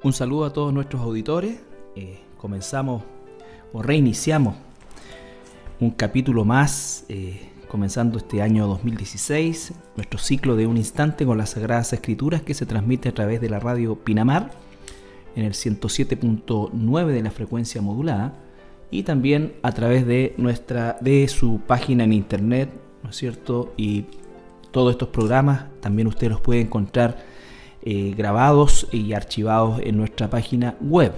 Un saludo a todos nuestros auditores. Eh, comenzamos o reiniciamos un capítulo más, eh, comenzando este año 2016, nuestro ciclo de un instante con las Sagradas Escrituras que se transmite a través de la radio Pinamar en el 107.9 de la frecuencia modulada y también a través de nuestra de su página en internet, ¿no es cierto? Y todos estos programas también usted los puede encontrar eh, grabados y archivados en nuestra página web.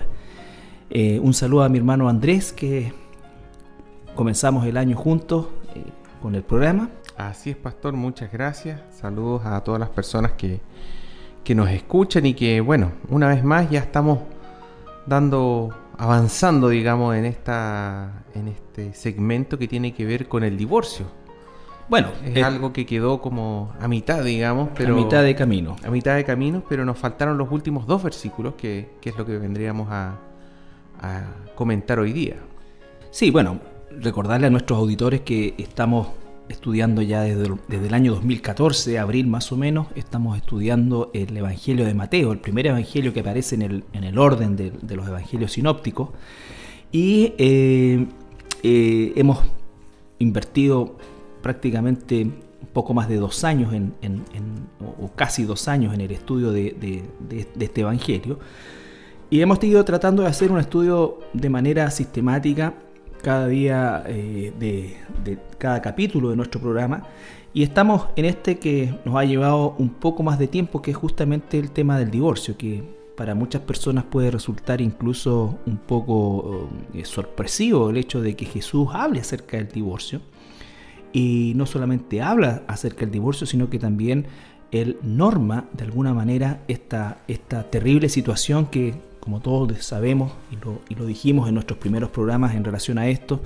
Eh, un saludo a mi hermano Andrés que comenzamos el año juntos eh, con el programa. Así es, pastor, muchas gracias. Saludos a todas las personas que, que nos escuchan y que, bueno, una vez más ya estamos dando, avanzando, digamos, en, esta, en este segmento que tiene que ver con el divorcio. Bueno, es eh, algo que quedó como a mitad, digamos, pero... A mitad de camino. A mitad de camino, pero nos faltaron los últimos dos versículos, que, que es lo que vendríamos a, a comentar hoy día. Sí, bueno, recordarle a nuestros auditores que estamos estudiando ya desde, el año 2014, abril más o menos, estamos estudiando el Evangelio de Mateo, el primer Evangelio que aparece en el, en el orden de, los Evangelios sinópticos. Y eh, eh, hemos invertido prácticamente un poco más de dos años, en, o casi dos años en el estudio de, este Evangelio. Y hemos ido tratando de hacer un estudio de manera sistemática cada día eh, de, cada capítulo de nuestro programa. Y estamos en este que nos ha llevado un poco más de tiempo, que es justamente el tema del divorcio, que para muchas personas puede resultar incluso un poco eh, sorpresivo el hecho de que Jesús hable acerca del divorcio. Y no solamente habla acerca del divorcio, sino que también él norma de alguna manera esta, esta terrible situación que como todos sabemos y lo, dijimos en nuestros primeros programas en relación a esto,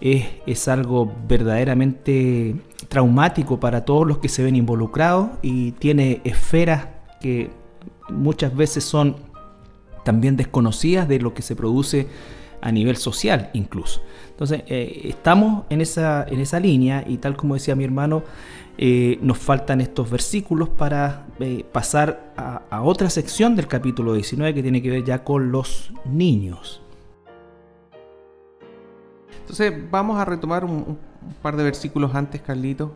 es, es, algo verdaderamente traumático para todos los que se ven involucrados y tiene esferas que muchas veces son también desconocidas de lo que se produce a nivel social incluso. Entonces, eh, estamos en esa, en esa línea y tal como decía mi hermano, eh, nos faltan estos versículos para eh, pasar a, otra sección del capítulo 19 que tiene que ver ya con los niños. Entonces vamos a retomar un, par de versículos antes, Carlito.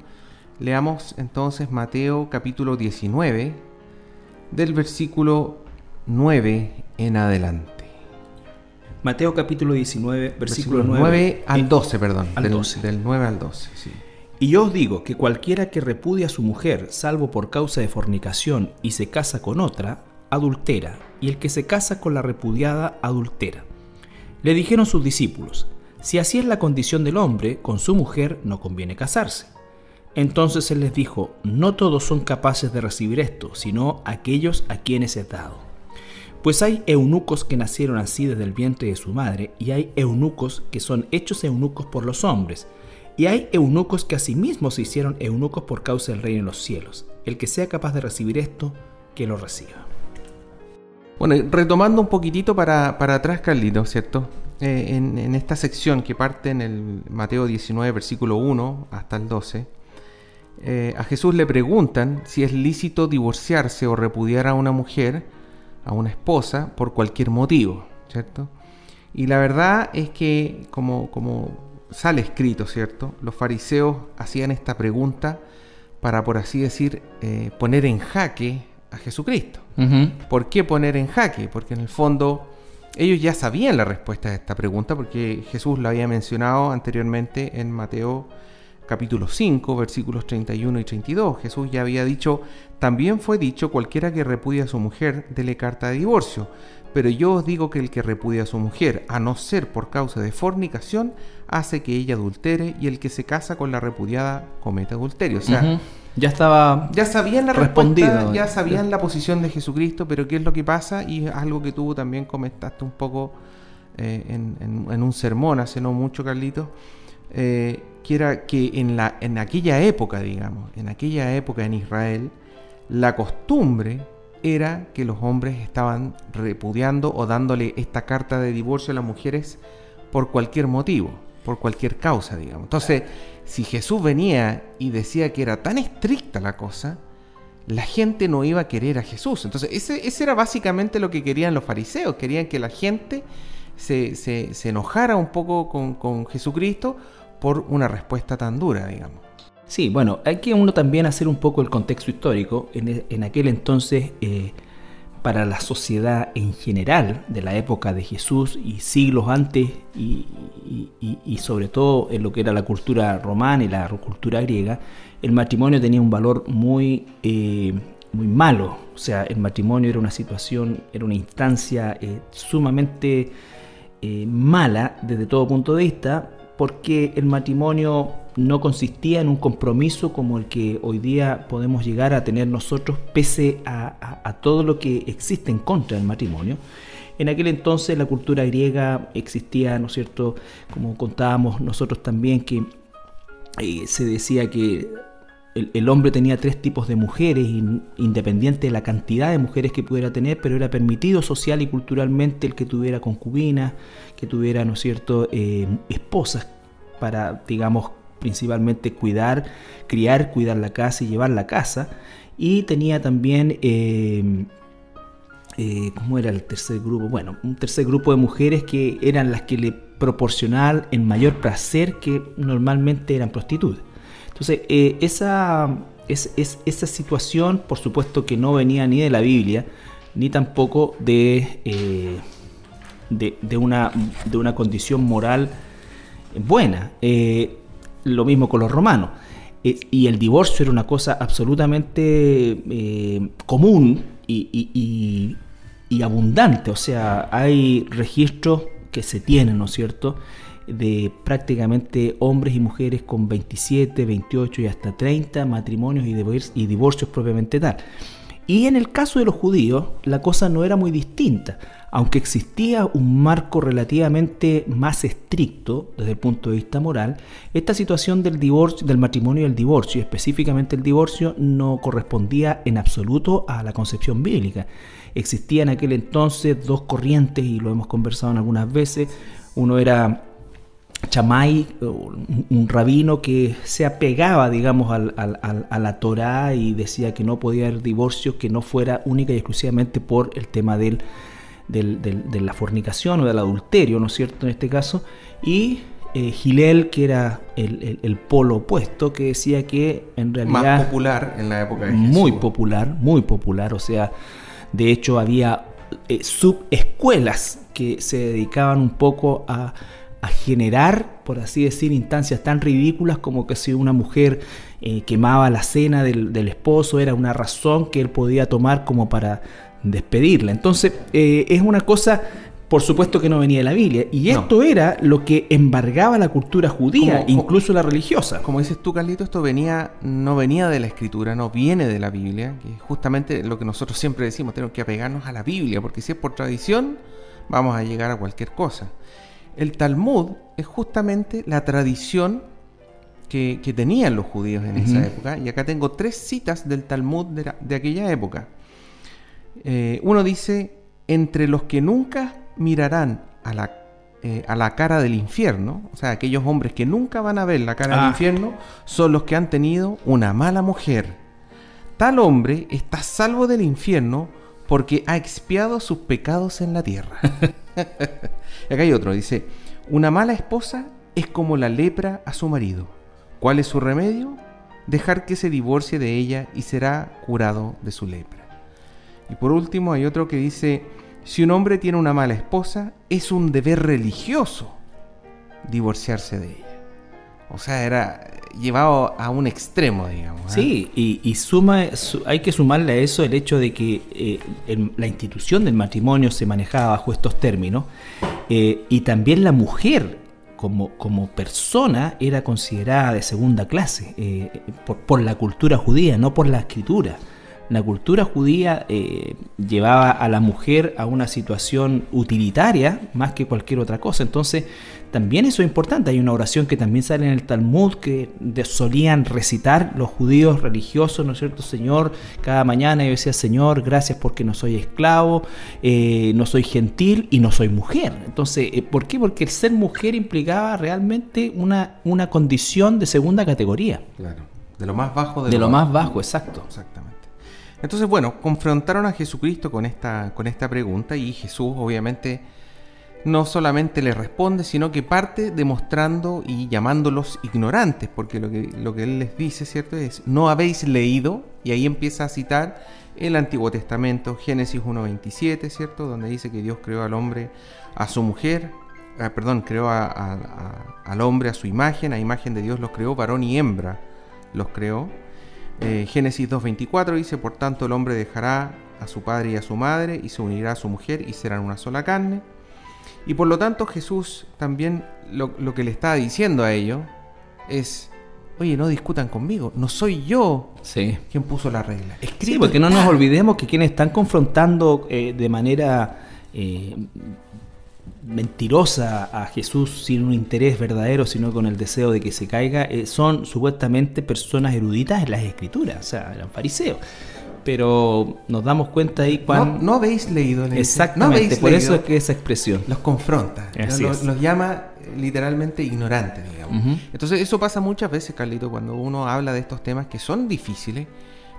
Leamos entonces Mateo capítulo 19, del versículo 9 en adelante. Mateo capítulo 19, versículo, 9, al 12, perdón. Al del, 12. del 9 al 12, sí. Y yo os digo que cualquiera que repudia a su mujer, salvo por causa de fornicación, y se casa con otra, adultera, y el que se casa con la repudiada, adultera. Le dijeron sus discípulos, si así es la condición del hombre, con su mujer no conviene casarse. Entonces él les dijo, no todos son capaces de recibir esto, sino aquellos a quienes es dado. Pues hay eunucos que nacieron así desde el vientre de su madre, y hay eunucos que son hechos eunucos por los hombres, y hay eunucos que asimismo se hicieron eunucos por causa del reino de los cielos. El que sea capaz de recibir esto, que lo reciba. Bueno, retomando un poquitito para, atrás, Carlito, ¿cierto? Eh, en, esta sección que parte en el Mateo 19, versículo 1 hasta el 12, eh, a Jesús le preguntan si es lícito divorciarse o repudiar a una mujer, a una esposa, por cualquier motivo, ¿cierto? Y la verdad es que, como, como sale escrito, ¿cierto? Los fariseos hacían esta pregunta para, por así decir, eh, poner en jaque a Jesucristo. ¿Por qué poner en jaque? Porque en el fondo ellos ya sabían la respuesta a esta pregunta porque Jesús la había mencionado anteriormente en Mateo capítulo 5, versículos 31 y 32. Jesús ya había dicho, también fue dicho, cualquiera que repudia a su mujer, dele carta de divorcio. Pero yo os digo que el que repudia a su mujer, a no ser por causa de fornicación, hace que ella adultere y el que se casa con la repudiada comete adulterio. O sea, ya estaba ya sabían la respuesta, ya sabían la posición de Jesucristo, pero qué es lo que pasa y es algo que tú también comentaste un poco eh, en, un sermón hace no mucho, Carlitos, eh, que era que en la en aquella época, digamos, en aquella época en Israel, la costumbre era que los hombres estaban repudiando o dándole esta carta de divorcio a las mujeres por cualquier motivo, por cualquier causa, digamos. Entonces, si Jesús venía y decía que era tan estricta la cosa, la gente no iba a querer a Jesús. Entonces, ese, era básicamente lo que querían los fariseos. Querían que la gente se, se, enojara un poco con, Jesucristo por una respuesta tan dura, digamos. Sí, bueno, hay que uno también hacer un poco el contexto histórico. En, aquel entonces, eh, para la sociedad en general de la época de Jesús y siglos antes, y, sobre todo en lo que era la cultura romana y la cultura griega, el matrimonio tenía un valor muy, eh, muy malo. O sea, el matrimonio era una situación, era una instancia eh, sumamente mala desde todo punto de vista, porque el matrimonio no consistía en un compromiso como el que hoy día podemos llegar a tener nosotros, pese a, todo lo que existe en contra del matrimonio. En aquel entonces la cultura griega existía, ¿no es cierto?, como contábamos nosotros también, que se decía que el, hombre tenía tres tipos de mujeres, independiente de la cantidad de mujeres que pudiera tener, pero era permitido social y culturalmente el que tuviera concubinas, que tuviera, ¿no es cierto?, eh, esposas para, digamos, principalmente cuidar, criar, cuidar la casa y llevar la casa. Y tenía también, eh, eh, ¿cómo era el tercer grupo? Bueno, un tercer grupo de mujeres que eran las que le proporcionaban el mayor placer que normalmente eran prostitutas. Entonces, eh, esa, es, esa situación, por supuesto que no venía ni de la Biblia, ni tampoco de, eh, de, una, de una condición moral buena. Eh, lo mismo con los romanos. y el divorcio era una cosa absolutamente común y, abundante. O sea, hay registros que se tienen, ¿no es cierto?, de prácticamente hombres y mujeres con 27, 28 y hasta 30 matrimonios y divorcios propiamente tal. Y en el caso de los judíos, la cosa no era muy distinta, aunque existía un marco relativamente más estricto desde el punto de vista moral, esta situación del divorcio, del matrimonio y el divorcio, específicamente el divorcio, no correspondía en absoluto a la concepción bíblica. Existían en aquel entonces dos corrientes y lo hemos conversado en algunas veces. Uno era Chamay, un rabino que se apegaba, digamos, a la Torá y decía que no podía haber divorcio que no fuera única y exclusivamente por el tema del, de la fornicación o del adulterio, ¿no es cierto?, en este caso. Y eh, Gilel, que era el, polo opuesto, que decía que en realidad... Más popular en la época de Jesús. Muy popular, muy popular, o sea, de hecho había eh, subescuelas que se dedicaban un poco a a generar, por así decir, instancias tan ridículas como que si una mujer eh, quemaba la cena del, esposo era una razón que él podía tomar como para despedirla. Entonces, eh, es una cosa, por supuesto que no venía de la Biblia, y esto era lo que embargaba la cultura judía, incluso la religiosa. Como dices tú, Carlito, esto venía, no venía de la escritura, no viene de la Biblia, que es justamente lo que nosotros siempre decimos, tenemos que apegarnos a la Biblia, porque si es por tradición, vamos a llegar a cualquier cosa. El Talmud es justamente la tradición que, tenían los judíos en esa época. Y acá tengo tres citas del Talmud de, aquella época. Eh, uno dice, entre los que nunca mirarán a la, eh, a la, cara del infierno, o sea, aquellos hombres que nunca van a ver la cara del ah. infierno, son los que han tenido una mala mujer. Tal hombre está salvo del infierno porque ha expiado sus pecados en la tierra. Acá hay otro, dice, una mala esposa es como la lepra a su marido. ¿Cuál es su remedio? Dejar que se divorcie de ella y será curado de su lepra. Y por último hay otro que dice, si un hombre tiene una mala esposa, es un deber religioso divorciarse de ella. O sea, era llevado a un extremo, digamos. ¿eh? Sí, y, suma, hay que sumarle a eso el hecho de que eh, la institución del matrimonio se manejaba bajo estos términos eh, y también la mujer como, como, persona era considerada de segunda clase por, por, la cultura judía, no por la escritura. La cultura judía llevaba a la mujer a una situación utilitaria más que cualquier otra cosa. Entonces, también eso es importante. Hay una oración que también sale en el Talmud que solían recitar los judíos religiosos, ¿no es cierto? Señor, cada mañana yo decía, Señor, gracias porque no soy esclavo, eh, no soy gentil y no soy mujer. Entonces, eh, ¿por qué? Porque el ser mujer implicaba realmente una, una condición de segunda categoría. Claro, de lo más bajo de, lo, más bajo, exacto. Exactamente. Entonces, bueno, confrontaron a Jesucristo con esta, con esta pregunta y Jesús obviamente no solamente le responde, sino que parte demostrando y llamándolos ignorantes, porque lo que, lo que él les dice, ¿cierto? Es, no habéis leído, y ahí empieza a citar el Antiguo Testamento, Génesis 1.27, ¿cierto? Donde dice que Dios creó al hombre a su mujer, ah, perdón, creó al hombre a su imagen, a imagen de Dios los creó, varón y hembra los creó. Eh, Génesis 2.24 dice, por tanto el hombre dejará a su padre y a su madre y se unirá a su mujer y serán una sola carne. Y por lo tanto Jesús también lo, que le está diciendo a ellos es, oye, no discutan conmigo, no soy yo quien puso la regla. sí, porque no nos olvidemos que quienes están confrontando eh, de manera eh, mentirosa a Jesús sin un interés verdadero, sino con el deseo de que se caiga, eh, son supuestamente personas eruditas en las escrituras, o sea, eran fariseos. Pero nos damos cuenta ahí cuando... No, habéis leído la Exactamente, por eso es que esa expresión... Los confronta, los, llama eh, literalmente ignorantes, digamos. Entonces eso pasa muchas veces, Carlito, cuando uno habla de estos temas que son difíciles,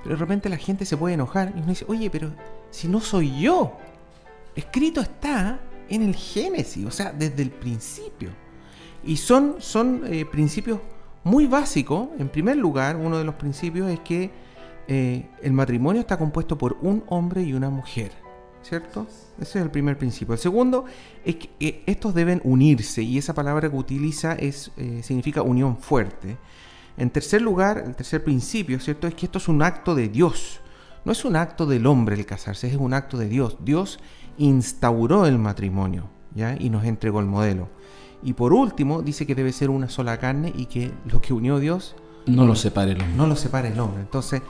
pero de repente la gente se puede enojar y uno dice, oye, pero si no soy yo, escrito está en el Génesis, o sea, desde el principio. Y son, son eh, principios muy básicos. En primer lugar, uno de los principios es que eh, el matrimonio está compuesto por un hombre y una mujer, ¿cierto? Ese es el primer principio. El segundo es que eh, estos deben unirse y esa palabra que utiliza es, significa unión fuerte. En tercer lugar, el tercer principio, ¿cierto? Es que esto es un acto de Dios. No es un acto del hombre el casarse, es un acto de Dios. Dios instauró el matrimonio, ¿ya? Y nos entregó el modelo. Y por último, dice que debe ser una sola carne y que lo que unió Dios... No lo separe el hombre. No lo separe el hombre. Entonces,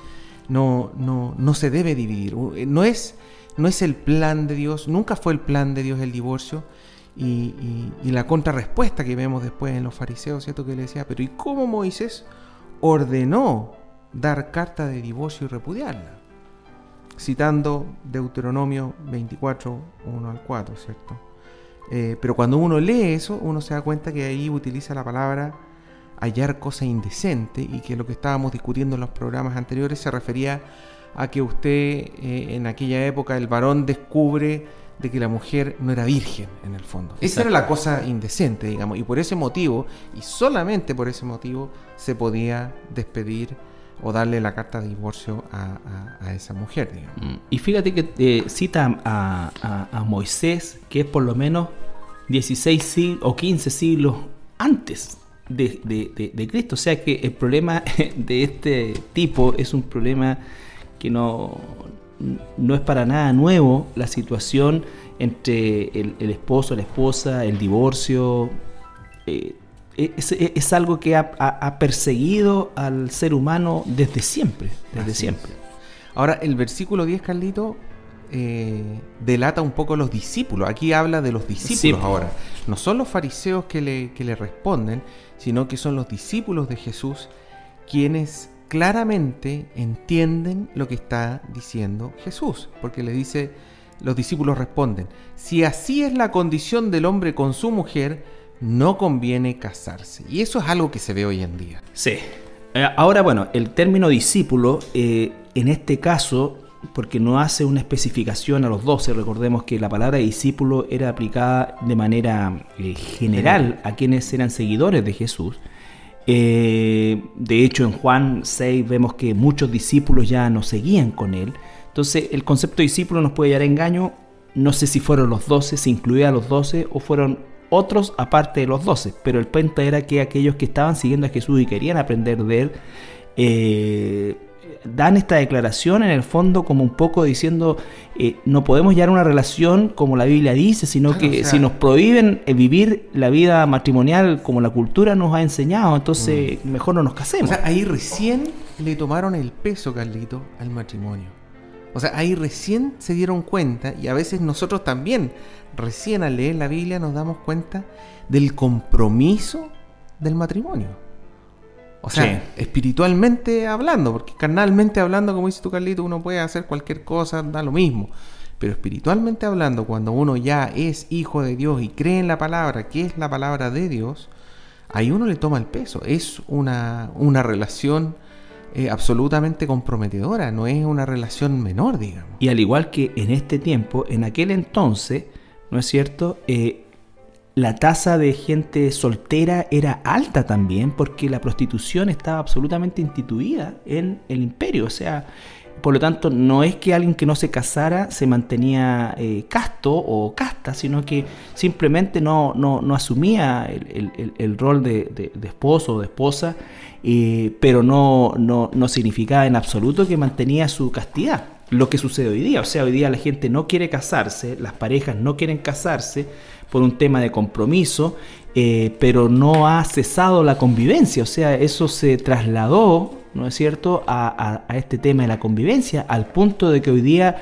no, no, no se debe dividir. Eh, no es, no es el plan de Dios, nunca fue el plan de Dios el divorcio. Y, la contrarrespuesta que vemos después en los fariseos, ¿cierto? Que le decía, pero ¿y cómo Moisés ordenó dar carta de divorcio y repudiarla? Citando Deuteronomio 24, 1 al 4, ¿cierto? Eh, pero cuando uno lee eso, uno se da cuenta que ahí utiliza la palabra hallar cosa indecente y que lo que estábamos discutiendo en los programas anteriores se refería a que usted eh, en aquella época el varón descubre de que la mujer no era virgen en el fondo. Esa era la cosa indecente, digamos, y por ese motivo, y solamente por ese motivo, se podía despedir o darle la carta de divorcio a, esa mujer. Mm. Y fíjate que eh, cita a, Moisés, que es por lo menos 16 o 15 siglos antes de, Cristo. O sea que el problema de este tipo es un problema que no, no es para nada nuevo, la situación entre el, esposo, la esposa, el divorcio. Eh, es, algo que ha, perseguido al ser humano desde siempre, desde siempre. Ahora, el versículo 10, Carlito, eh, delata un poco los discípulos. Aquí habla de los discípulos ahora. No son los fariseos que le, que le responden, sino que son los discípulos de Jesús quienes claramente entienden lo que está diciendo Jesús, porque le dice, los discípulos responden, si así es la condición del hombre con su mujer, no conviene casarse. Y eso es algo que se ve hoy en día. Sí. Eh, ahora, bueno, el término discípulo, eh, en este caso, porque no hace una especificación a los doce. Recordemos que la palabra discípulo era aplicada de manera eh, general a quienes eran seguidores de Jesús. De hecho, en Juan 6 vemos que muchos discípulos ya no seguían con él. Entonces, el concepto discípulo nos puede llevar a engaño. No sé si fueron los doce, si incluía a los doce o fueron otros aparte de los doce. Pero el punto era que aquellos que estaban siguiendo a Jesús y querían aprender de él, eh, dan esta declaración en el fondo como un poco diciendo eh, no podemos llevar una relación como la Biblia dice, sino que si nos prohíben eh, vivir la vida matrimonial como la cultura nos ha enseñado, entonces mm. mejor no nos casemos. O sea, ahí recién le tomaron el peso, Carlito, al matrimonio. O sea, ahí recién se dieron cuenta, y a veces nosotros también, recién al leer la Biblia, nos damos cuenta del compromiso del matrimonio. O sea, espiritualmente hablando, porque carnalmente hablando, como dice tu Carlito, uno puede hacer cualquier cosa, da lo mismo. Pero espiritualmente hablando, cuando uno ya es hijo de Dios y cree en la palabra, que es la palabra de Dios, ahí uno le toma el peso. Es una, una relación eh, absolutamente comprometedora, no es una relación menor, digamos. Y al igual que en este tiempo, en aquel entonces, ¿no es cierto? Eh, la tasa de gente soltera era alta también porque la prostitución estaba absolutamente instituida en el imperio. O sea, por lo tanto, no es que alguien que no se casara se mantenía eh, casto o casta, sino que simplemente no, no, asumía el, rol de, esposo o de esposa, eh, pero no, no, no significaba en absoluto que mantenía su castidad lo que sucede hoy día. O sea, hoy día la gente no quiere casarse, las parejas no quieren casarse por un tema de compromiso, eh, pero no ha cesado la convivencia. O sea, eso se trasladó, ¿no es cierto?, a, este tema de la convivencia, al punto de que hoy día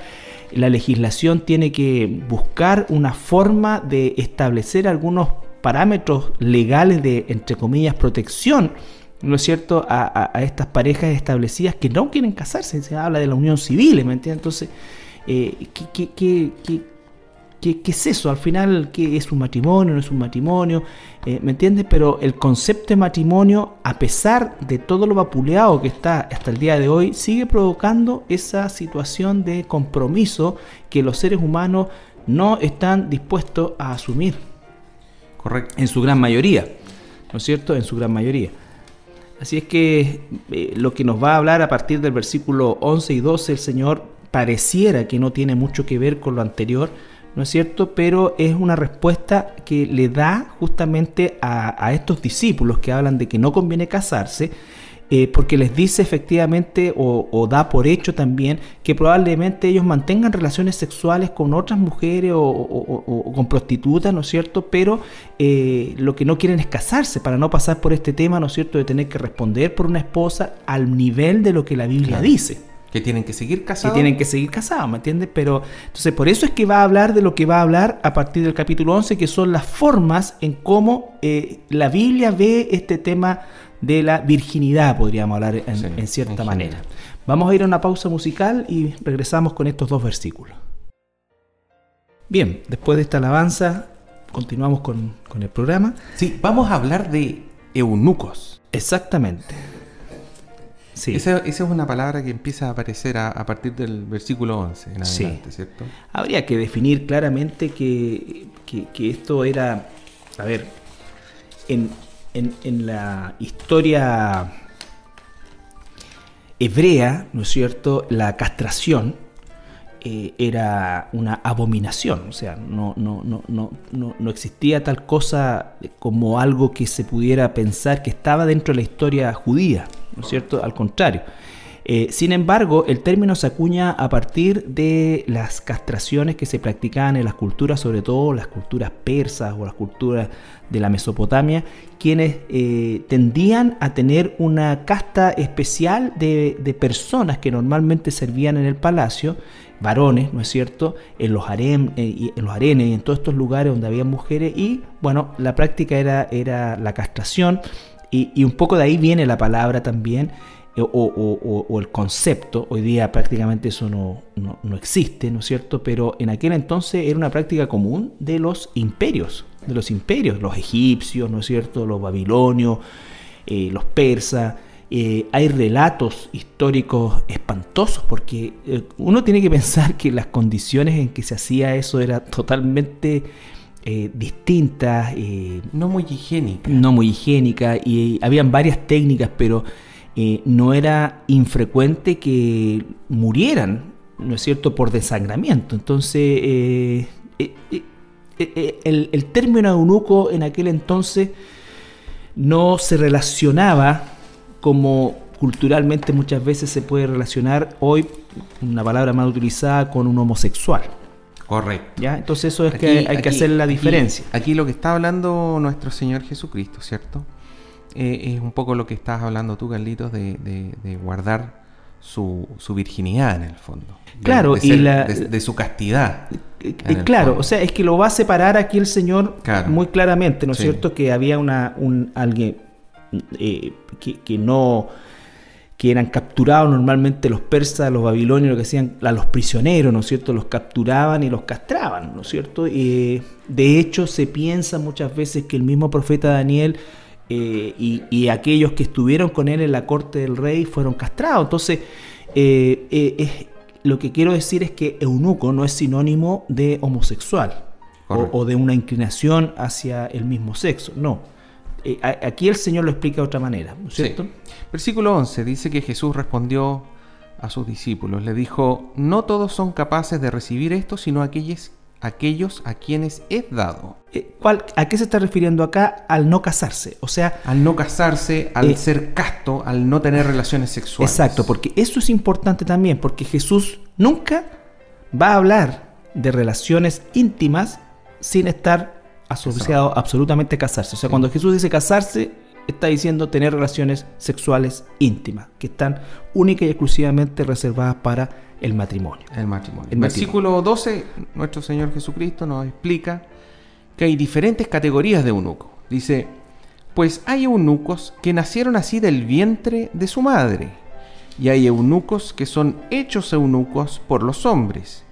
la legislación tiene que buscar una forma de establecer algunos parámetros legales de, entre comillas, protección ¿no es cierto?, a, estas parejas establecidas que no quieren casarse. Se habla de la unión civil, ¿me entiendes? Entonces, eh, ¿qué, es eso? Al final, ¿qué es un matrimonio? ¿No es un matrimonio? Eh, ¿Me entiendes? Pero el concepto de matrimonio, a pesar de todo lo vapuleado que está hasta el día de hoy, sigue provocando esa situación de compromiso que los seres humanos no están dispuestos a asumir. Correcto. En su gran mayoría. ¿No es cierto? En su gran mayoría. Así es que eh, lo que nos va a hablar a partir del versículo 11 y 12 el Señor pareciera que no tiene mucho que ver con lo anterior, ¿no es cierto? Pero es una respuesta que le da justamente a estos discípulos que hablan de que no conviene casarse, eh, porque les dice efectivamente o, da por hecho también que probablemente ellos mantengan relaciones sexuales con otras mujeres o, con prostitutas, ¿no es cierto? Pero eh, lo que no quieren es casarse para no pasar por este tema, ¿no es cierto?, de tener que responder por una esposa al nivel de lo que la Biblia dice. Que tienen que seguir casados. Que tienen que seguir casados, ¿me entiendes? Pero entonces por eso es que va a hablar de lo que va a hablar a partir del capítulo 11, que son las formas en cómo eh, la Biblia ve este tema de la virginidad, podríamos hablar en, cierta manera. Vamos a ir a una pausa musical y regresamos con estos dos versículos. Bien, después de esta alabanza, continuamos con, el programa. Sí, vamos a hablar de eunucos. Exactamente. Sí. Esa, es una palabra que empieza a aparecer a, partir del versículo 11 en adelante, ¿cierto? Habría que definir claramente que, que esto era, a ver, en, en, la historia hebrea, ¿no es cierto?, la castración eh, era una abominación, o sea, no, no, no, no, no, existía tal cosa como algo que se pudiera pensar que estaba dentro de la historia judía, ¿no es cierto?, al contrario. Eh, sin embargo, el término se acuña a partir de las castraciones que se practicaban en las culturas, sobre todo las culturas persas o las culturas de la Mesopotamia, quienes eh, tendían a tener una casta especial de, personas que normalmente servían en el palacio, varones, ¿no es cierto?, en los, harem, eh, en los arenes y en todos estos lugares donde había mujeres, y bueno, la práctica era, era la castración, y un poco de ahí viene la palabra también, eh, o, el concepto, hoy día prácticamente eso no, no, existe, ¿no es cierto? Pero en aquel entonces era una práctica común de los imperios, de los imperios, los egipcios, ¿no es cierto? Los babilonios, eh, los persas. Eh, hay relatos históricos espantosos porque uno tiene que pensar que las condiciones en que se hacía eso eran totalmente distintas. no muy higiénicas. No muy higiénicas y habían varias técnicas, pero eh, no era infrecuente que murieran, ¿no es cierto?, por desangramiento. Entonces, eh, eh, el, el, término eunuco en aquel entonces no se relacionaba como culturalmente muchas veces se puede relacionar hoy, una palabra más utilizada, con un homosexual. Correcto. ¿Ya? Entonces eso es que hay que hacer la diferencia. aquí, lo que está hablando nuestro Señor Jesucristo, ¿cierto? Eh, es un poco lo que estás hablando tú, Carlitos, de, de, guardar su, su, virginidad en el fondo. claro, y la, de, su castidad. Eh, claro, o sea, es que lo va a separar aquí el Señor muy claramente, ¿no es cierto? Que había una, un, alguien eh, que, que, no que eran capturados normalmente los persas, los babilonios, lo que hacían a los prisioneros, ¿no es cierto? Los capturaban y los castraban, ¿no es cierto? Y de hecho se piensa muchas veces que el mismo profeta Daniel eh, y, aquellos que estuvieron con él en la corte del rey fueron castrados. Entonces, eh, lo que quiero decir es que eunuco no es sinónimo de homosexual o, de una inclinación hacia el mismo sexo, no. Aquí el Señor lo explica de otra manera, ¿no es cierto? Versículo 11 dice que Jesús respondió a sus discípulos, le dijo, no todos son capaces de recibir esto, sino aquellos aquellos a quienes es dado. Eh, ¿A qué se está refiriendo acá? Al no casarse. O sea. Al no casarse, al eh, ser casto, al no tener relaciones sexuales. Exacto, porque eso es importante también, porque Jesús nunca va a hablar de relaciones íntimas sin estar asociado absolutamente a casarse. O sea, cuando Jesús dice casarse, está diciendo tener relaciones sexuales íntimas, que están única y exclusivamente reservadas para el matrimonio. El matrimonio. El versículo 12, nuestro Señor Jesucristo nos explica que hay diferentes categorías de eunuco. Dice, pues hay eunucos que nacieron así del vientre de su madre, y hay eunucos que son hechos eunucos por los hombres,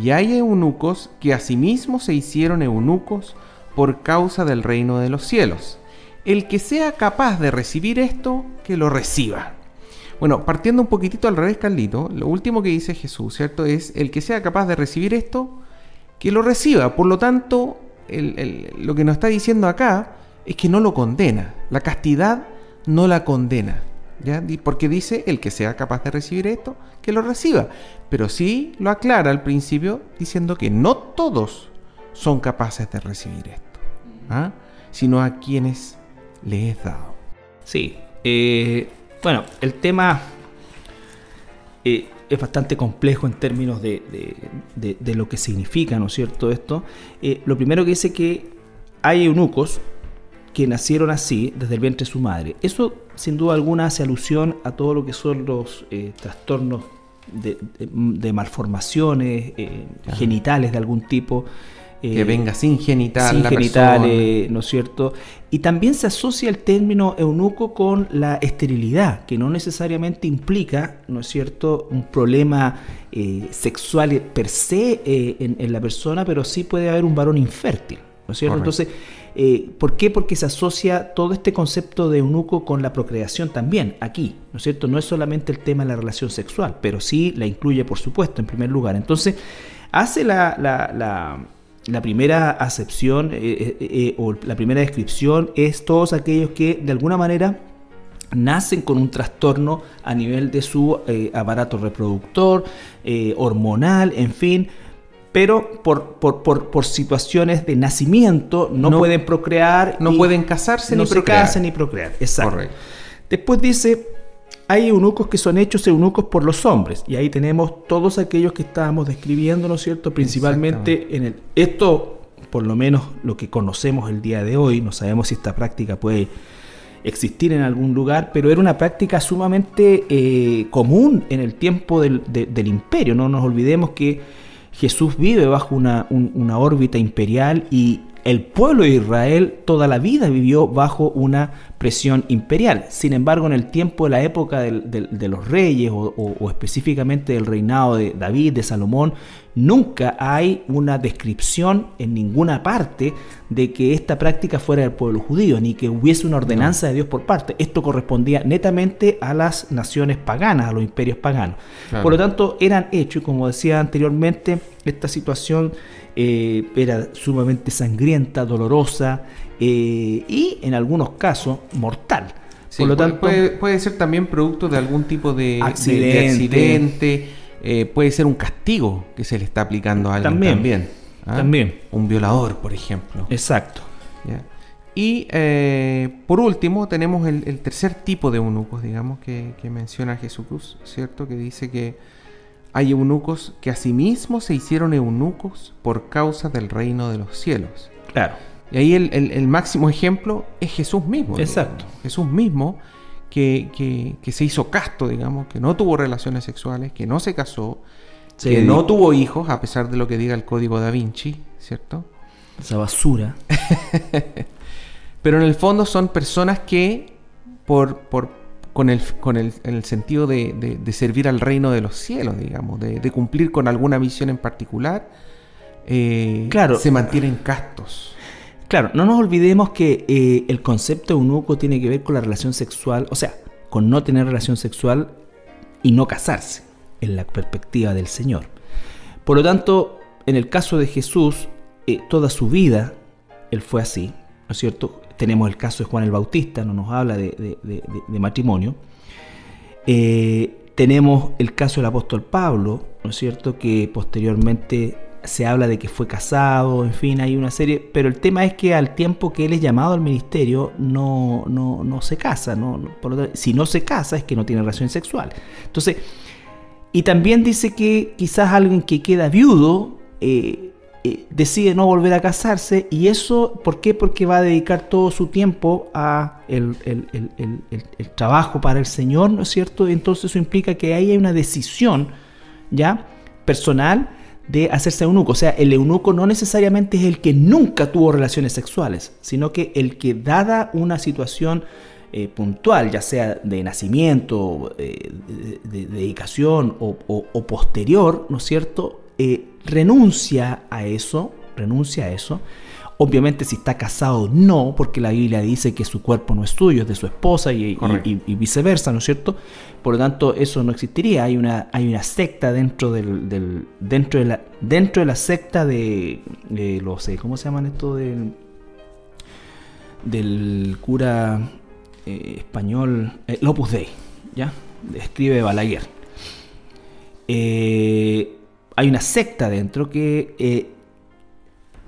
y hay eunucos que asimismo se hicieron eunucos por causa del reino de los cielos. El que sea capaz de recibir esto, que lo reciba. Bueno, partiendo un poquitito al revés, Carlito, lo último que dice Jesús, ¿cierto? Es el que sea capaz de recibir esto, que lo reciba. Por lo tanto, lo que nos está diciendo acá es que no lo condena. La castidad no la condena. ¿ya? Porque dice el que sea capaz de recibir esto, que lo reciba. Pero sí lo aclara al principio diciendo que no todos son capaces de recibir esto, ¿ah? sino a quienes le es dado. Sí, eh, bueno, el tema eh, es bastante complejo en términos de, lo que significa, ¿no es cierto? Esto. Eh, lo primero que dice que hay eunucos que nacieron así desde el vientre de su madre. Eso, sin duda alguna, hace alusión a todo lo que son los trastornos de, malformaciones genitales de algún tipo que eh, venga sin genital. Sin ¿no es cierto? Y también se asocia el término eunuco con la esterilidad, que no necesariamente implica, ¿no es cierto?, un problema eh, sexual per se eh, en, la persona, pero sí puede haber un varón infértil, ¿no es cierto? Entonces, ¿por qué? Porque se asocia todo este concepto de eunuco con la procreación también, aquí, ¿no es cierto? No es solamente el tema de la relación sexual, pero sí la incluye, por supuesto, en primer lugar. Entonces, hace la la primera acepción eh, eh, eh, o la primera descripción es todos aquellos que de alguna manera nacen con un trastorno a nivel de su aparato reproductor, hormonal, en fin, pero por, por, situaciones de nacimiento no, pueden procrear. No pueden casarse ni procrear. Se ni procrear. Exacto. Después dice hay eunucos que son hechos eunucos por los hombres, y ahí tenemos todos aquellos que estábamos describiendo, ¿no es cierto? Principalmente en el... Esto, por lo menos lo que conocemos el día de hoy, no sabemos si esta práctica puede existir en algún lugar, pero era una práctica sumamente eh, común en el tiempo del, imperio. No nos olvidemos que Jesús vive bajo una, una órbita imperial y el pueblo de Israel toda la vida vivió bajo una presión imperial. Sin embargo, en el tiempo de la época de, los reyes o, específicamente del reinado de David, de Salomón, nunca hay una descripción en ninguna parte de que esta práctica fuera del pueblo judío, ni que hubiese una ordenanza de Dios por parte. Esto correspondía netamente a las naciones paganas, a los imperios paganos. Por lo tanto, eran hechos, y como decía anteriormente, esta situación eh, era sumamente sangrienta, dolorosa eh, y en algunos casos mortal. Por lo tanto, puede, ser también producto de algún tipo de accidente, eh, puede ser un castigo que se le está aplicando a alguien también. También. ¿ah? Un violador, por ejemplo. Exacto. Y por último tenemos el, tercer tipo de eunucos, digamos, que, que menciona Jesús, ¿cierto? Que dice que hay eunucos que asimismo se hicieron eunucos por causa del reino de los cielos. Claro. Y ahí el, máximo ejemplo es Jesús mismo. Exacto. Jesús mismo que, se hizo casto, digamos, que no tuvo relaciones sexuales, que no se casó, que no tuvo hijos, a pesar de lo que diga el código da Vinci, ¿cierto? Esa basura. Pero en el fondo son personas que por, por, con el, con el, el sentido de, servir al reino de los cielos, digamos, de, cumplir con alguna misión en particular, eh, claro. se mantienen castos. Claro, no nos olvidemos que eh, el concepto eunuco tiene que ver con la relación sexual, o sea, con no tener relación sexual y no casarse, en la perspectiva del Señor. Por lo tanto, en el caso de Jesús, eh, toda su vida, él fue así, ¿no es cierto? Tenemos el caso de Juan el Bautista, no nos habla de, matrimonio. Eh, tenemos el caso del apóstol Pablo, ¿no es cierto? Que posteriormente se habla de que fue casado, en fin, hay una serie, pero el tema es que al tiempo que él es llamado al ministerio no, no, se casa, ¿no? si no se casa es que no tiene relación sexual. Entonces, y también dice que quizás alguien que queda viudo eh, eh, decide no volver a casarse y eso, ¿por qué? Porque va a dedicar todo su tiempo a el, el trabajo para el Señor, ¿no es cierto? Entonces eso implica que ahí hay una decisión, ¿ya? Personal de hacerse eunuco. O sea, el eunuco no necesariamente es el que nunca tuvo relaciones sexuales, sino que el que dada una situación eh, puntual, ya sea de nacimiento, eh, de, dedicación o, posterior, ¿no es cierto? Eh, renuncia a eso, renuncia a eso, Obviamente si está casado no, porque la Biblia dice que su cuerpo no es suyo, es de su esposa y, viceversa, ¿no es cierto? Por lo tanto, eso no existiría. Hay una, hay una secta dentro del, dentro de la dentro de la secta de, los ¿cómo se llaman esto del del cura eh, español eh, Lopus Dei, ¿ya? Escribe Balaguer. Eh, hay una secta dentro que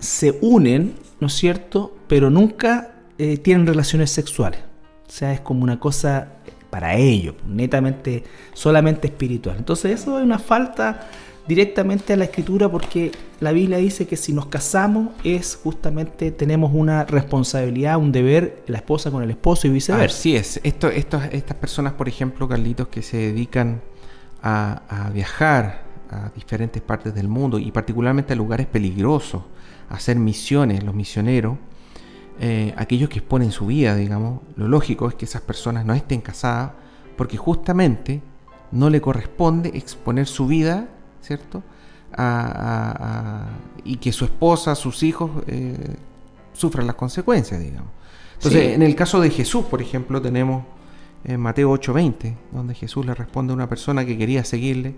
se unen, ¿no es cierto? Pero nunca eh, tienen relaciones sexuales. O sea, es como una cosa para ellos, netamente, solamente espiritual. Entonces eso es una falta directamente a la escritura porque la Biblia dice que si nos casamos es justamente tenemos una responsabilidad, un deber, la esposa con el esposo y viceversa. Así es. Esto, estas personas, por ejemplo, Carlitos, que se dedican a, a viajar a diferentes partes del mundo y particularmente a lugares peligrosos, hacer misiones, los misioneros, eh, aquellos que exponen su vida, digamos, lo lógico es que esas personas no estén casadas porque justamente no le corresponde exponer su vida, ¿cierto? y que su esposa, sus hijos eh, sufran las consecuencias, digamos. Entonces, en el caso de Jesús, por ejemplo, tenemos en Mateo 8:20, donde Jesús le responde a una persona que quería seguirle.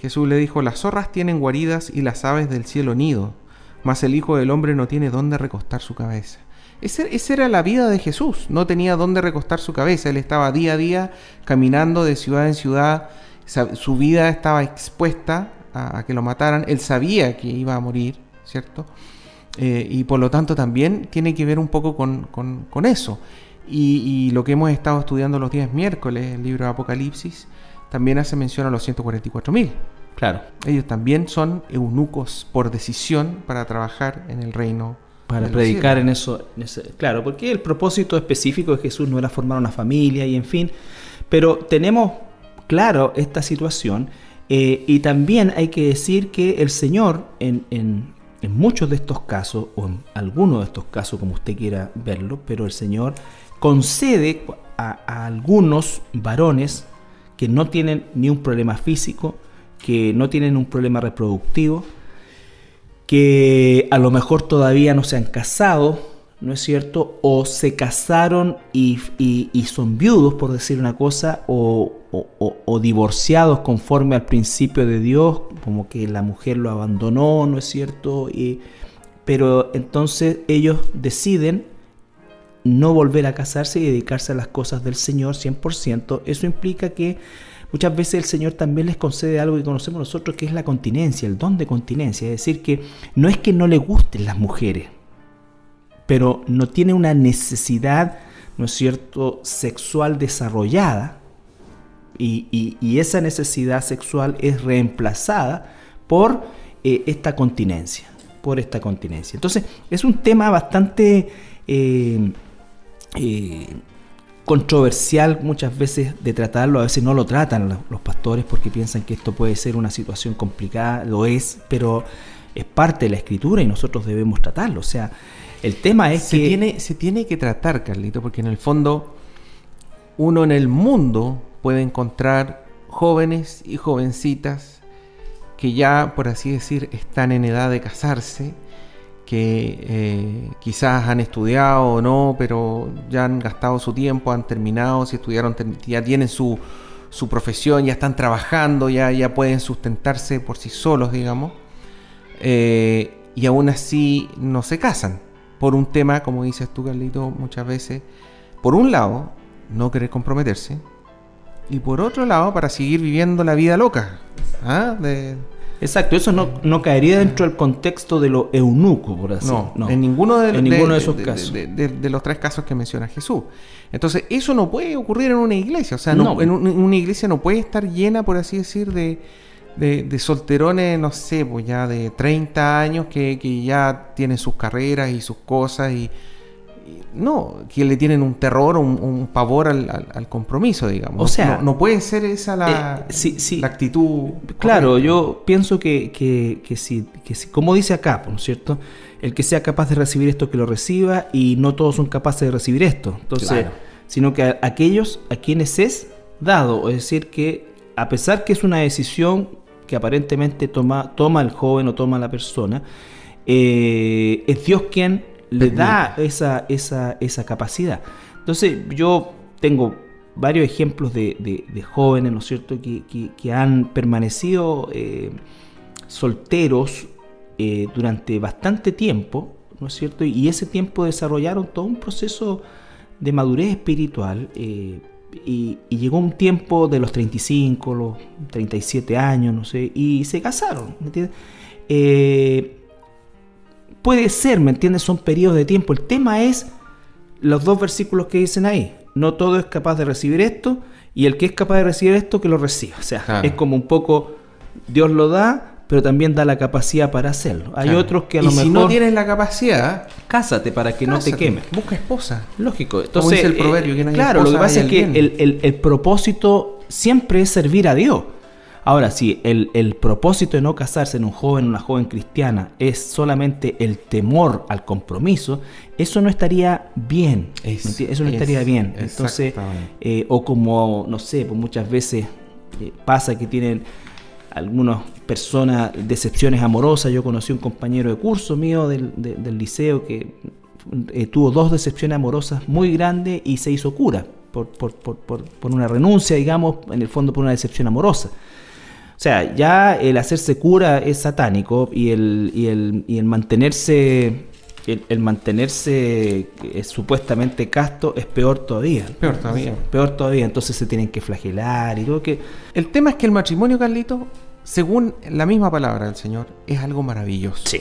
Jesús le dijo, las zorras tienen guaridas y las aves del cielo nido, mas el Hijo del Hombre no tiene dónde recostar su cabeza. esa era la vida de Jesús, no tenía dónde recostar su cabeza, él estaba día a día caminando de ciudad en ciudad, su vida estaba expuesta a, que lo mataran, él sabía que iba a morir, ¿cierto? Eh, y por lo tanto también tiene que ver un poco con, eso. Y, lo que hemos estado estudiando los días miércoles, el libro de Apocalipsis, también hace mención a los 144.000. Claro. Ellos también son eunucos por decisión para trabajar en el reino. Para predicar en eso, Claro, porque el propósito específico de Jesús no era formar una familia y en fin. Pero tenemos claro esta situación eh, y también hay que decir que el Señor en, en, muchos de estos casos, o en algunos de estos casos como usted quiera verlo, pero el Señor concede a algunos varones que no tienen ni un problema físico, que no tienen un problema reproductivo, que a lo mejor todavía no se han casado, ¿no es cierto? O se casaron y, son viudos, por decir una cosa, o, divorciados conforme al principio de Dios, como que la mujer lo abandonó, ¿no es cierto? Y, pero entonces ellos deciden no volver a casarse y dedicarse a las cosas del Señor 100%. Eso implica que Muchas veces el Señor también les concede algo que conocemos nosotros, que es la continencia, el don de continencia. Es decir, que no es que no le gusten las mujeres, pero no tiene una necesidad, ¿no es cierto?, sexual desarrollada. Y, esa necesidad sexual es reemplazada por eh, esta continencia. Por esta continencia. Entonces, es un tema bastante eh, eh, controversial muchas veces de tratarlo, a veces no lo tratan los, pastores porque piensan que esto puede ser una situación complicada, lo es, pero es parte de la escritura y nosotros debemos tratarlo. O sea, el tema es se que... Tiene, se tiene que tratar, Carlito, porque en el fondo uno en el mundo puede encontrar jóvenes y jovencitas que ya, por así decir, están en edad de casarse, que eh, quizás han estudiado o no, pero ya han gastado su tiempo, han terminado, si estudiaron, ya tienen su, su profesión, ya están trabajando, ya, ya pueden sustentarse por sí solos, digamos, eh, y aún así no se casan, por un tema, como dices tú, Carlito, muchas veces, por un lado, no querer comprometerse, y por otro lado, para seguir viviendo la vida loca. ¿ah? Exacto, eso no, caería dentro del contexto de lo eunuco, por así no, no, en ninguno de, ninguno de, esos casos. De, los tres casos que menciona Jesús. Entonces, eso no puede ocurrir en una iglesia. O sea, no, en, una iglesia no puede estar llena, por así decir, de, de, solterones, no sé, pues ya de 30 años que, que ya tienen sus carreras y sus cosas y no, que le tienen un terror, un, un pavor al, compromiso, digamos. O sea, no, puede ser esa la, eh, la actitud. Claro, yo pienso que, que, que, si, que si, como dice acá, ¿no es cierto? El que sea capaz de recibir esto, que lo reciba, y no todos son capaces de recibir esto. Entonces, sino que aquellos a quienes es dado, es decir, que a pesar que es una decisión que aparentemente toma, toma el joven o toma la persona, eh, es Dios quien le da esa, esa, esa capacidad. Entonces yo tengo varios ejemplos de, jóvenes, ¿no es cierto?, que, han permanecido eh, solteros eh, durante bastante tiempo, ¿no es cierto? Y ese tiempo desarrollaron todo un proceso de madurez espiritual eh, y, llegó un tiempo de los 35, los 37 años, no sé, y se casaron, ¿me entiendes? Puede ser, ¿me entiendes? Son periodos de tiempo. El tema es los dos versículos que dicen ahí. No todo es capaz de recibir esto y el que es capaz de recibir esto, que lo reciba. O sea, es como un poco, Dios lo da, pero también da la capacidad para hacerlo. Hay otros que a lo y mejor... si no tienes la capacidad... Cásate para que no te queme. Busca esposa. Lógico. Entonces, el proverbio, que no claro, lo que pasa es que el, el propósito siempre es servir a Dios. Ahora, si el, propósito de no casarse en un joven o una joven cristiana es solamente el temor al compromiso, eso no estaría bien. eso no estaría bien. Entonces, eh, o como, no sé, pues muchas veces eh, pasa que tienen algunas personas decepciones amorosas. Yo conocí un compañero de curso mío del, liceo que eh, tuvo dos decepciones amorosas muy grandes y se hizo cura por, por, una renuncia, digamos, en el fondo por una decepción amorosa. O sea, ya el hacerse cura es satánico y el, y el, y el mantenerse el, mantenerse eh, supuestamente casto es peor todavía. Peor todavía. Peor todavía. Entonces se tienen que flagelar y todo que. El tema es que el matrimonio, Carlito, según la misma palabra del Señor, es algo maravilloso. Sí.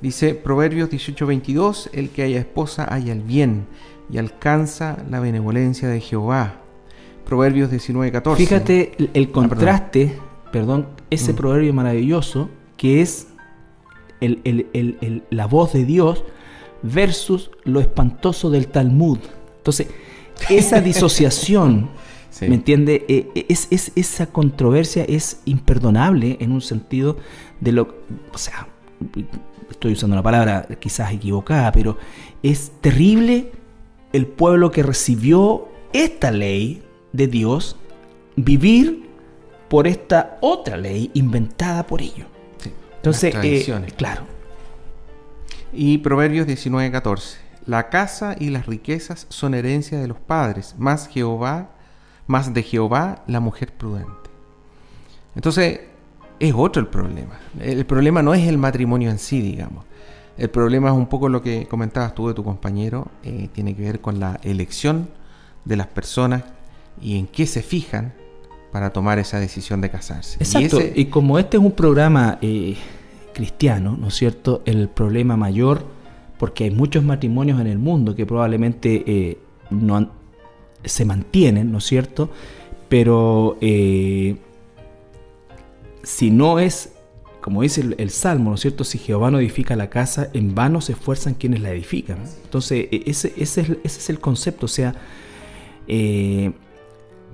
Dice Proverbios 18:22, el que haya esposa haya el bien y alcanza la benevolencia de Jehová. Proverbios 19:14. Fíjate el ah, contraste perdón, ese mm. proverbio maravilloso que es la voz de Dios versus lo espantoso del Talmud. Entonces, esa disociación, ¿me entiende? E, e, es, esa controversia es imperdonable en un sentido de lo... O sea, estoy usando una palabra quizás equivocada, pero es terrible el pueblo que recibió esta ley de Dios vivir por esta otra ley inventada por ellos. Entonces, eh, claro. Y Proverbios 19:14. La casa y las riquezas son herencia de los padres, más Jehová, más de Jehová la mujer prudente. Entonces, es otro el problema. El problema no es el matrimonio en sí, digamos. El problema es un poco lo que comentabas tú de tu compañero, eh, tiene que ver con la elección de las personas y en qué se fijan para tomar esa decisión de casarse. Exacto, y, como este es un programa eh, cristiano, ¿no es cierto? El problema mayor, porque hay muchos matrimonios en el mundo que probablemente eh, no se mantienen, ¿no es cierto? Pero eh, si no es, como dice el, Salmo, ¿no es cierto? Si Jehová no edifica la casa, en vano se esfuerzan quienes la edifican. Entonces, e, ese, ese, es, ese es el concepto, o sea,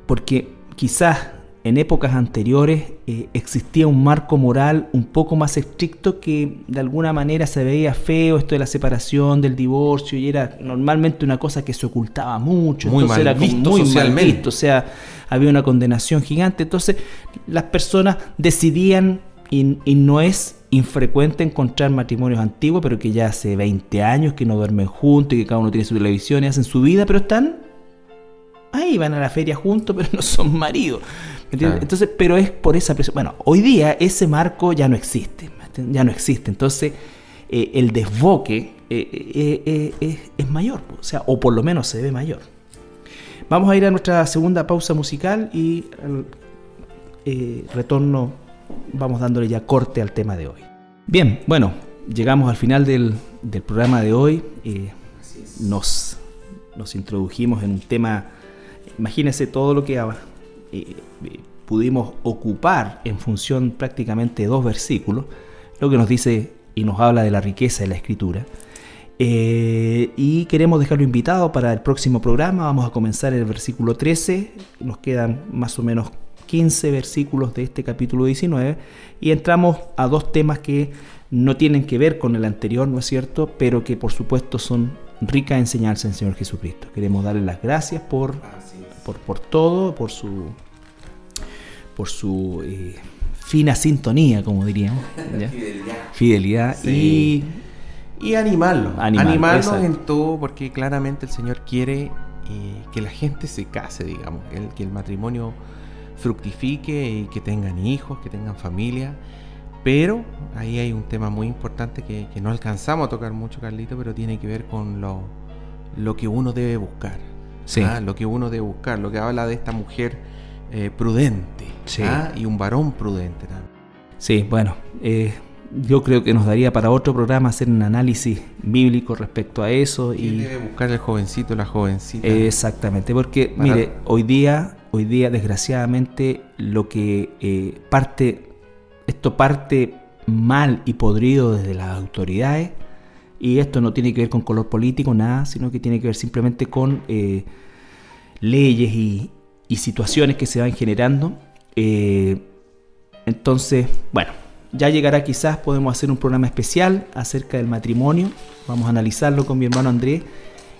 porque quizás en épocas anteriores eh, existía un marco moral un poco más estricto que de alguna manera se veía feo esto de la separación, del divorcio, y era normalmente una cosa que se ocultaba mucho, muy mal era visto muy socialmente. o sea, había una condenación gigante, entonces las personas decidían y, no es infrecuente encontrar matrimonios antiguos, pero que ya hace 20 años que no duermen juntos y que cada uno tiene su televisión y hacen su vida, pero están ahí, van a la feria juntos, pero no son maridos. Entonces, pero es por esa presión. Bueno, hoy día ese marco ya no existe, ya no existe. Entonces, eh, el desboque eh, eh, es mayor, o sea, o por lo menos se ve mayor. Vamos a ir a nuestra segunda pausa musical y al retorno vamos dándole ya corte al tema de hoy. Bien, bueno, llegamos al final del, programa de hoy. nos, nos introdujimos en un tema, imagínense todo lo que pudimos ocupar en función prácticamente de dos versículos, lo que nos dice y nos habla de la riqueza de la escritura. Eh, y queremos dejarlo invitado para el próximo programa. Vamos a comenzar el versículo 13. Nos quedan más o menos 15 versículos de este capítulo 19 y entramos a dos temas que no tienen que ver con el anterior, ¿no es cierto? Pero que por supuesto son ricas enseñanzas en Señor Jesucristo. Queremos darle las gracias por, por, por todo, por su, por su eh, fina sintonía, como diríamos. Fidelidad. Fidelidad y... Y animarlos. animarlos en todo, porque claramente el Señor quiere eh, que la gente se case, digamos, el, que el matrimonio fructifique y que tengan hijos, que tengan familia. Pero ahí hay un tema muy importante que, no alcanzamos a tocar mucho, Carlito, pero tiene que ver con lo, lo que uno debe buscar. Sí. ¿ah? Lo que uno debe buscar, lo que habla de esta mujer eh, prudente ¿ah? y un varón prudente también. Sí, bueno, eh, yo creo que nos daría para otro programa hacer un análisis bíblico respecto a eso. y debe buscar el jovencito, la jovencita. exactamente, porque mire, hoy día, hoy día desgraciadamente lo que eh, parte, esto parte mal y podrido desde las autoridades, y esto no tiene que ver con color político, nada, sino que tiene que ver simplemente con leyes y, y situaciones que se van generando. Eh, entonces, bueno, ya llegará quizás, podemos hacer un programa especial acerca del matrimonio. Vamos a analizarlo con mi hermano Andrés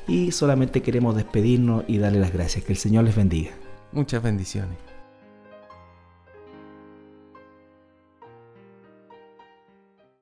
y solamente queremos despedirnos y darle las gracias. Que el Señor les bendiga. Muchas bendiciones.